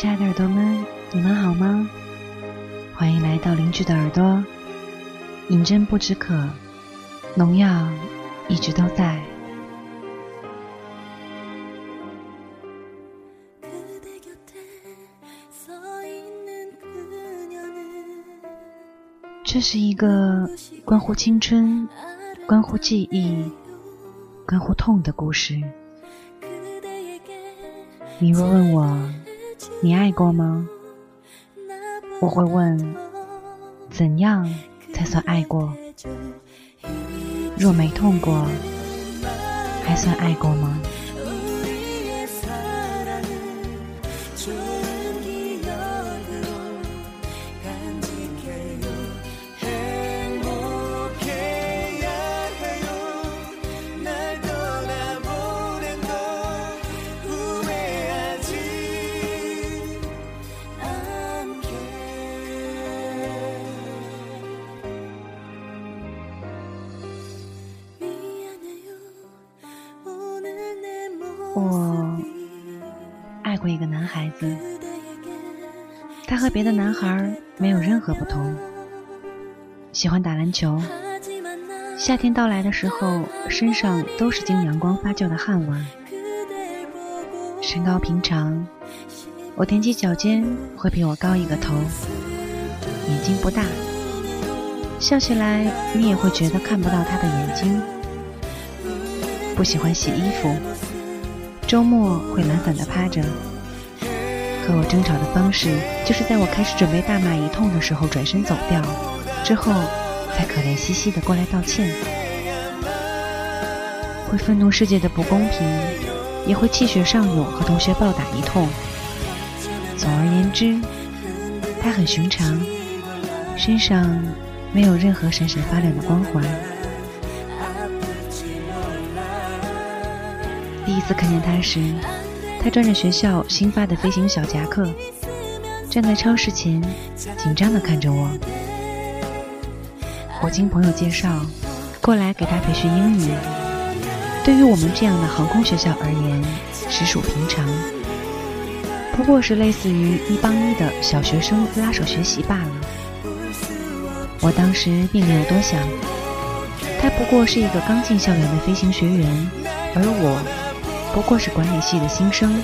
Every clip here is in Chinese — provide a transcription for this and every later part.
亲爱的耳朵们，你们好吗？欢迎来到邻居的耳朵。饮鸩不止渴，农药一直都在。这是一个关乎青春、关乎记忆、关乎痛的故事。你若问我，你爱过吗？我会问，怎样才算爱过？若没痛过，还算爱过吗？我爱过一个男孩子，他和别的男孩没有任何不同，喜欢打篮球。夏天到来的时候，身上都是经阳光发酵的汗味。身高平常，我踮起脚尖会比我高一个头。眼睛不大，笑起来你也会觉得看不到他的眼睛。不喜欢洗衣服。周末会懒散的趴着，和我争吵的方式就是在我开始准备大骂一通的时候转身走掉，之后才可怜兮兮的过来道歉。会愤怒世界的不公平，也会气血上涌和同学暴打一通。总而言之，他很寻常，身上没有任何闪闪发亮的光环。第一次看见他时，他穿着学校新发的飞行小夹克，站在超市前，紧张地看着我。我经朋友介绍过来给他培训英语，对于我们这样的航空学校而言，实属平常，不过是类似于一帮一的小学生拉手学习罢了。我当时并没有多想，他不过是一个刚进校园的飞行学员，而我。不过是管理系的新生，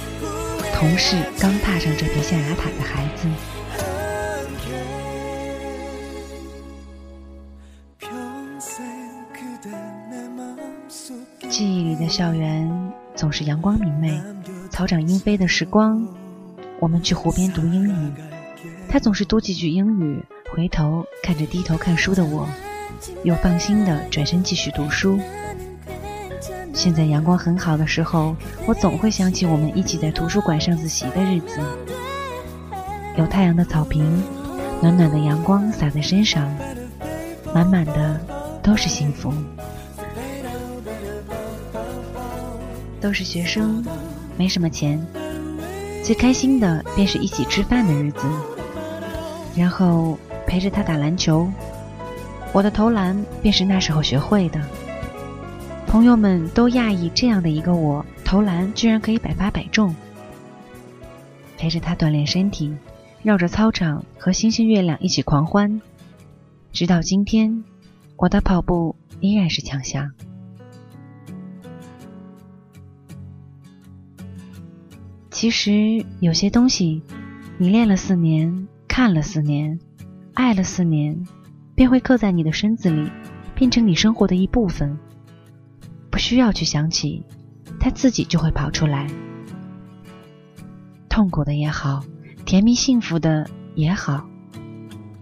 同是刚踏上这片象牙塔的孩子。记忆里的校园总是阳光明媚，草长莺飞的时光。我们去湖边读英语，他总是读几句英语，回头看着低头看书的我，又放心的转身继续读书。现在阳光很好的时候，我总会想起我们一起在图书馆上自习的日子。有太阳的草坪，暖暖的阳光洒在身上，满满的都是幸福。都是学生，没什么钱，最开心的便是一起吃饭的日子，然后陪着他打篮球。我的投篮便是那时候学会的。朋友们都讶异，这样的一个我投篮居然可以百发百中。陪着他锻炼身体，绕着操场和星星月亮一起狂欢，直到今天，我的跑步依然是强项。其实有些东西，你练了四年，看了四年，爱了四年，便会刻在你的身子里，变成你生活的一部分。不需要去想起，它自己就会跑出来。痛苦的也好，甜蜜幸福的也好，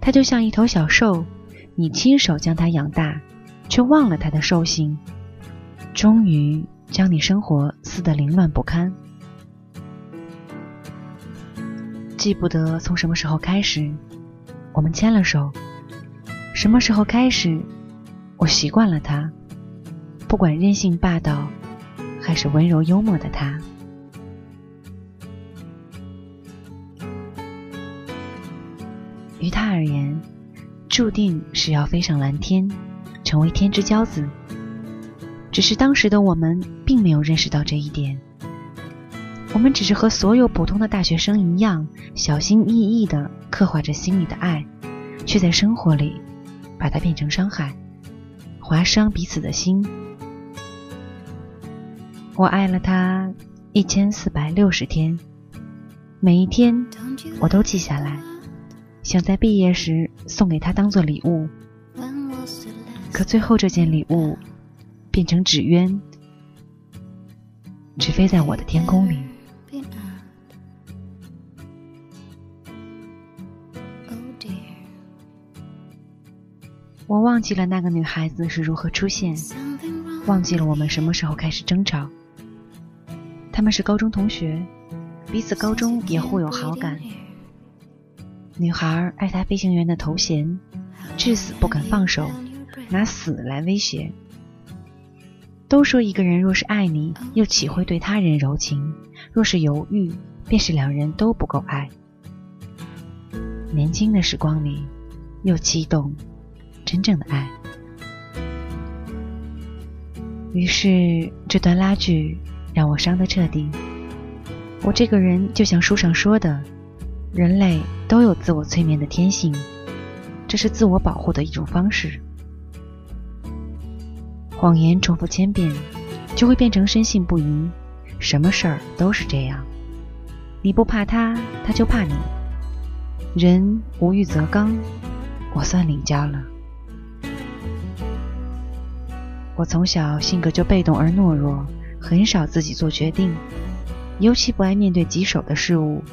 它就像一头小兽，你亲手将它养大，却忘了它的兽性，终于将你生活撕得凌乱不堪。记不得从什么时候开始，我们牵了手，什么时候开始，我习惯了它。不管任性霸道，还是温柔幽默的他，于他而言，注定是要飞上蓝天，成为天之骄子。只是当时的我们并没有认识到这一点。我们只是和所有普通的大学生一样，小心翼翼地刻画着心里的爱，却在生活里把它变成伤害，划伤彼此的心。我爱了他一千四百六十天，每一天我都记下来，想在毕业时送给他当做礼物。可最后这件礼物变成纸鸢，只飞在我的天空里。我忘记了那个女孩子是如何出现，忘记了我们什么时候开始争吵。他们是高中同学，彼此高中也互有好感。女孩爱他飞行员的头衔，至死不肯放手，拿死来威胁。都说一个人若是爱你，又岂会对他人柔情？若是犹豫，便是两人都不够爱。年轻的时光里，又激动真正的爱。于是这段拉锯。让我伤得彻底。我这个人就像书上说的，人类都有自我催眠的天性，这是自我保护的一种方式。谎言重复千遍，就会变成深信不疑。什么事儿都是这样，你不怕他，他就怕你。人无欲则刚，我算领教了。我从小性格就被动而懦弱。很少自己做决定，尤其不爱面对棘手的事物，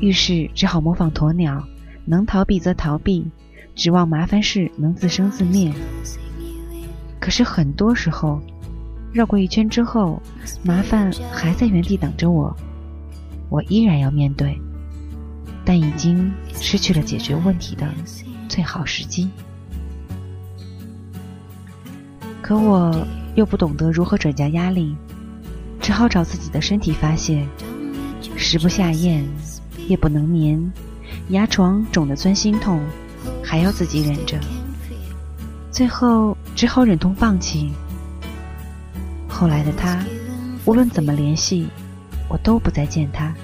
遇事只好模仿鸵鸟，能逃避则逃避，指望麻烦事能自生自灭。可是很多时候，绕过一圈之后，麻烦还在原地等着我，我依然要面对，但已经失去了解决问题的最好时机。可我。又不懂得如何转嫁压力，只好找自己的身体发泄。食不下咽，夜不能眠，牙床肿得钻心痛，还要自己忍着。最后只好忍痛放弃。后来的他，无论怎么联系，我都不再见他，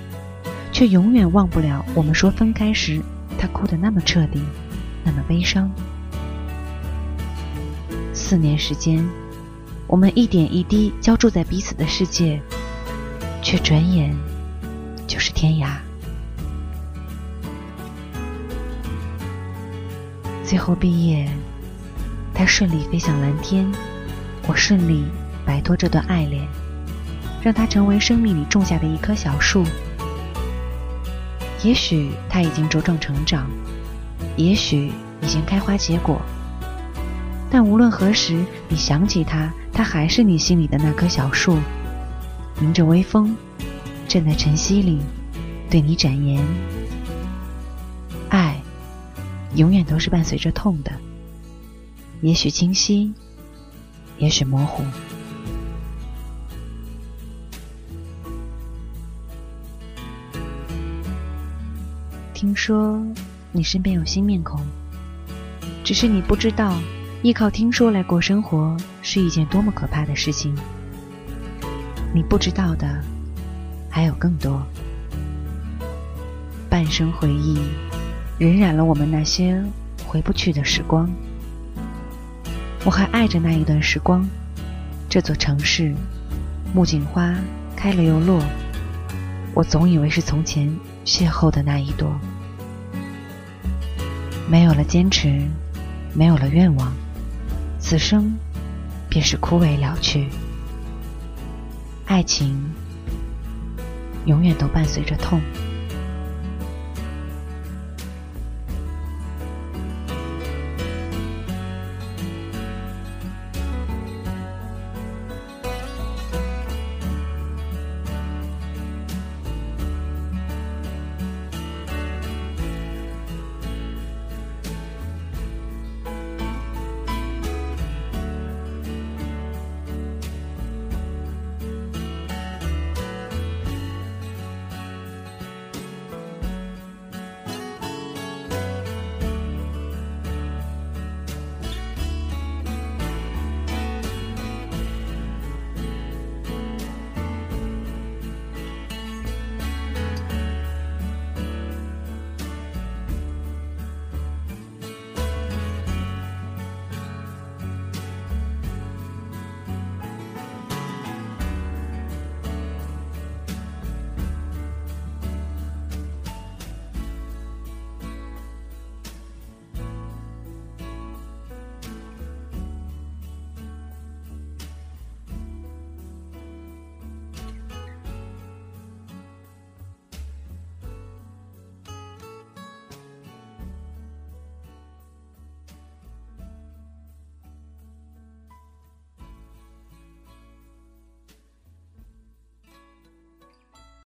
却永远忘不了我们说分开时，他哭得那么彻底，那么悲伤。四年时间。我们一点一滴浇筑在彼此的世界，却转眼就是天涯。最后毕业，他顺利飞向蓝天，我顺利摆脱这段爱恋，让他成为生命里种下的一棵小树。也许他已经茁壮成长，也许已经开花结果，但无论何时，你想起他。它还是你心里的那棵小树，迎着微风，站在晨曦里，对你展颜。爱，永远都是伴随着痛的，也许清晰，也许模糊。听说你身边有新面孔，只是你不知道。依靠听说来过生活是一件多么可怕的事情！你不知道的还有更多。半生回忆，荏染了我们那些回不去的时光。我还爱着那一段时光，这座城市，木槿花开了又落。我总以为是从前邂逅的那一朵。没有了坚持，没有了愿望。此生便是枯萎了去，爱情永远都伴随着痛。